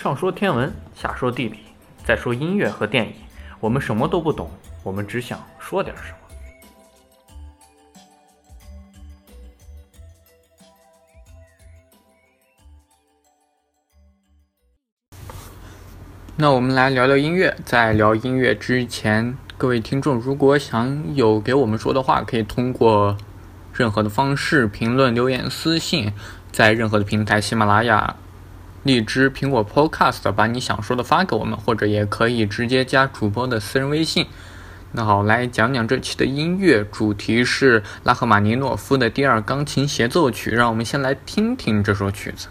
上说天文，下说地理，再说音乐和电影，我们什么都不懂，我们只想说点什么。那我们来聊聊音乐。在聊音乐之前，各位听众如果想有给我们说的话，可以通过任何的方式评论、留言、私信，在任何的平台，喜马拉雅。荔枝、苹果 Podcast，把你想说的发给我们，或者也可以直接加主播的私人微信。那好，来讲讲这期的音乐主题是拉赫玛尼诺夫的第二钢琴协奏曲，让我们先来听听这首曲子。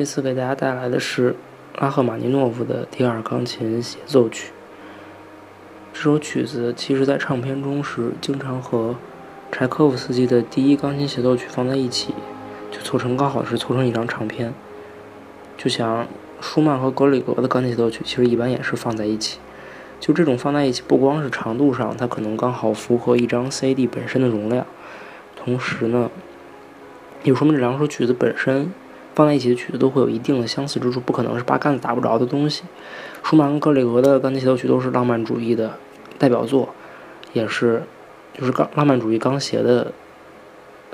这次给大家带来的是拉赫玛尼诺夫的第二钢琴协奏曲。这首曲子其实在唱片中是经常和柴可夫斯基的第一钢琴协奏曲放在一起，就凑成刚好是凑成一张唱片。就像舒曼和格里格的钢琴协奏曲，其实一般也是放在一起。就这种放在一起，不光是长度上，它可能刚好符合一张 CD 本身的容量，同时呢，也说明这两首曲子本身。放在一起的曲子都会有一定的相似之处，不可能是八竿子打不着的东西。舒曼、格里格的钢琴协奏曲都是浪漫主义的代表作，也是就是钢浪漫主义钢协的，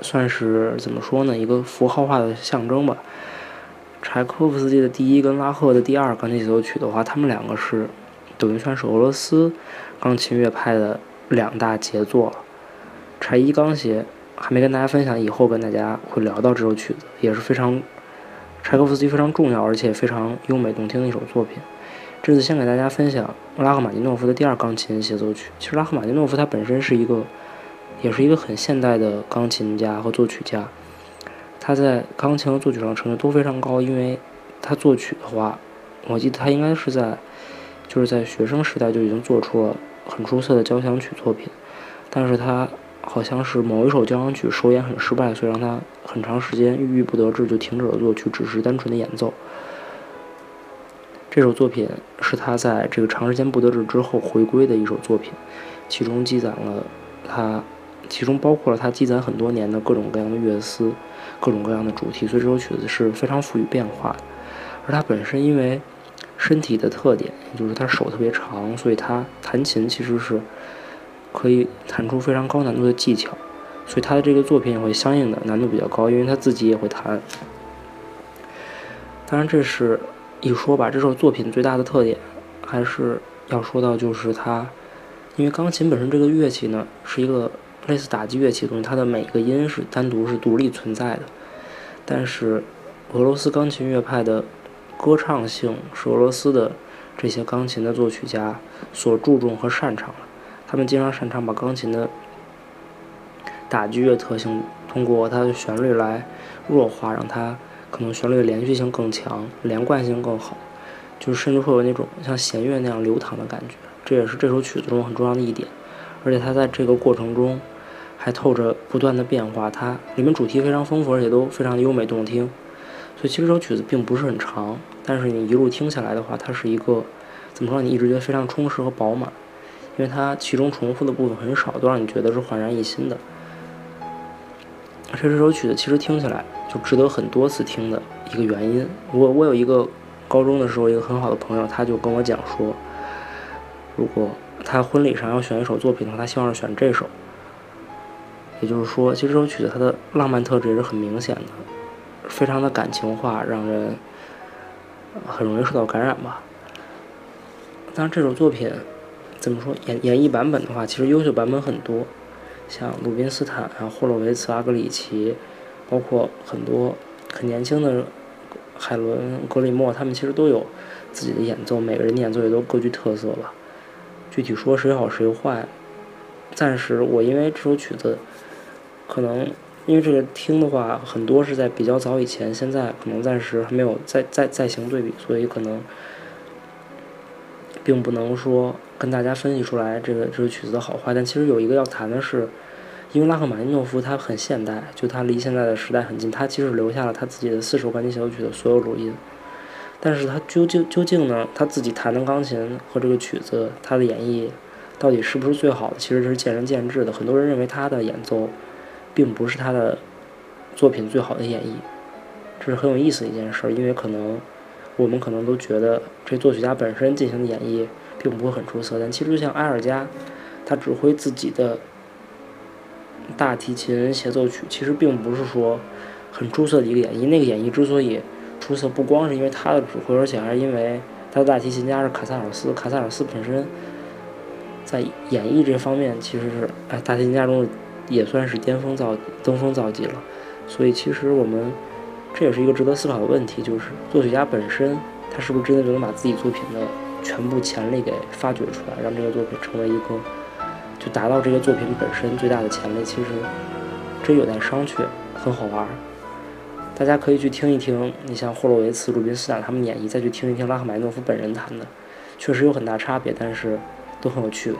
算是怎么说呢？一个符号化的象征吧。柴可夫斯基的第一跟拉赫的第二钢琴协奏曲的话，他们两个是等于算是俄罗斯钢琴乐派的两大杰作了。柴一钢协还没跟大家分享，以后跟大家会聊到这首曲子，也是非常。柴可夫斯基非常重要而且非常优美动听的一首作品。这次先给大家分享拉赫玛尼诺夫的第二钢琴协奏曲。其实拉赫玛尼诺夫他本身是一个，也是一个很现代的钢琴家和作曲家。他在钢琴和作曲上成就都非常高，因为他作曲的话，我记得他应该是在，就是在学生时代就已经做出了很出色的交响曲作品，但是他。好像是某一首交响曲首演很失败，所以让他很长时间郁郁不得志，就停止了作曲，只是单纯的演奏。这首作品是他在这个长时间不得志之后回归的一首作品，其中积攒了他，其中包括了他积攒很多年的各种各样的乐思，各种各样的主题，所以这首曲子是非常富于变化的。而他本身因为身体的特点，也就是他手特别长，所以他弹琴其实是。可以弹出非常高难度的技巧，所以他的这个作品也会相应的难度比较高，因为他自己也会弹。当然，这是一说吧。这首作品最大的特点还是要说到，就是它，因为钢琴本身这个乐器呢，是一个类似打击乐器的东西，它的每个音是单独是独立存在的。但是，俄罗斯钢琴乐派的歌唱性是俄罗斯的这些钢琴的作曲家所注重和擅长的。他们经常擅长把钢琴的打击乐特性通过它的旋律来弱化，让它可能旋律的连续性更强，连贯性更好，就是甚至会有那种像弦乐那样流淌的感觉。这也是这首曲子中很重要的一点。而且它在这个过程中还透着不断的变化，它里面主题非常丰富，而且都非常的优美动听。所以其实这首曲子并不是很长，但是你一路听下来的话，它是一个怎么说？你一直觉得非常充实和饱满。因为它其中重复的部分很少，都让你觉得是焕然一新的。而且这首曲子其实听起来就值得很多次听的一个原因。我我有一个高中的时候一个很好的朋友，他就跟我讲说，如果他婚礼上要选一首作品的话，他希望是选这首。也就是说，其实这首曲子它的浪漫特质也是很明显的，非常的感情化，让人很容易受到感染吧。当然，这首作品。怎么说演演绎版本的话，其实优秀版本很多，像鲁宾斯坦啊、霍洛维茨、阿格里奇，包括很多很年轻的海伦、格里莫，他们其实都有自己的演奏，每个人的演奏也都各具特色吧。具体说谁好谁坏，暂时我因为这首曲子，可能因为这个听的话，很多是在比较早以前，现在可能暂时还没有再再再行对比，所以可能并不能说。跟大家分析出来这个这首曲子的好坏，但其实有一个要谈的是，因为拉赫玛尼诺夫他很现代，就他离现在的时代很近，他其实留下了他自己的四首钢琴协奏曲的所有录音，但是他究竟究竟呢，他自己弹的钢琴和这个曲子他的演绎到底是不是最好的，其实这是见仁见智的。很多人认为他的演奏并不是他的作品最好的演绎，这是很有意思的一件事，因为可能我们可能都觉得这作曲家本身进行的演绎。并不会很出色，但其实像埃尔加，他指挥自己的大提琴协奏曲，其实并不是说很出色的一个演绎。那个演绎之所以出色，不光是因为他的指挥，而且还是因为他的大提琴家是卡萨尔斯。卡萨尔斯本身在演绎这方面，其实是哎大提琴家中也算是巅峰造登峰造极了。所以其实我们这也是一个值得思考的问题，就是作曲家本身他是不是真的就能把自己作品的全部潜力给发掘出来，让这个作品成为一个，就达到这个作品本身最大的潜力。其实这有待商榷，很好玩。大家可以去听一听，你像霍洛维茨、鲁宾斯坦他们演绎，再去听一听拉赫玛尼诺夫本人弹的，确实有很大差别，但是都很有趣味。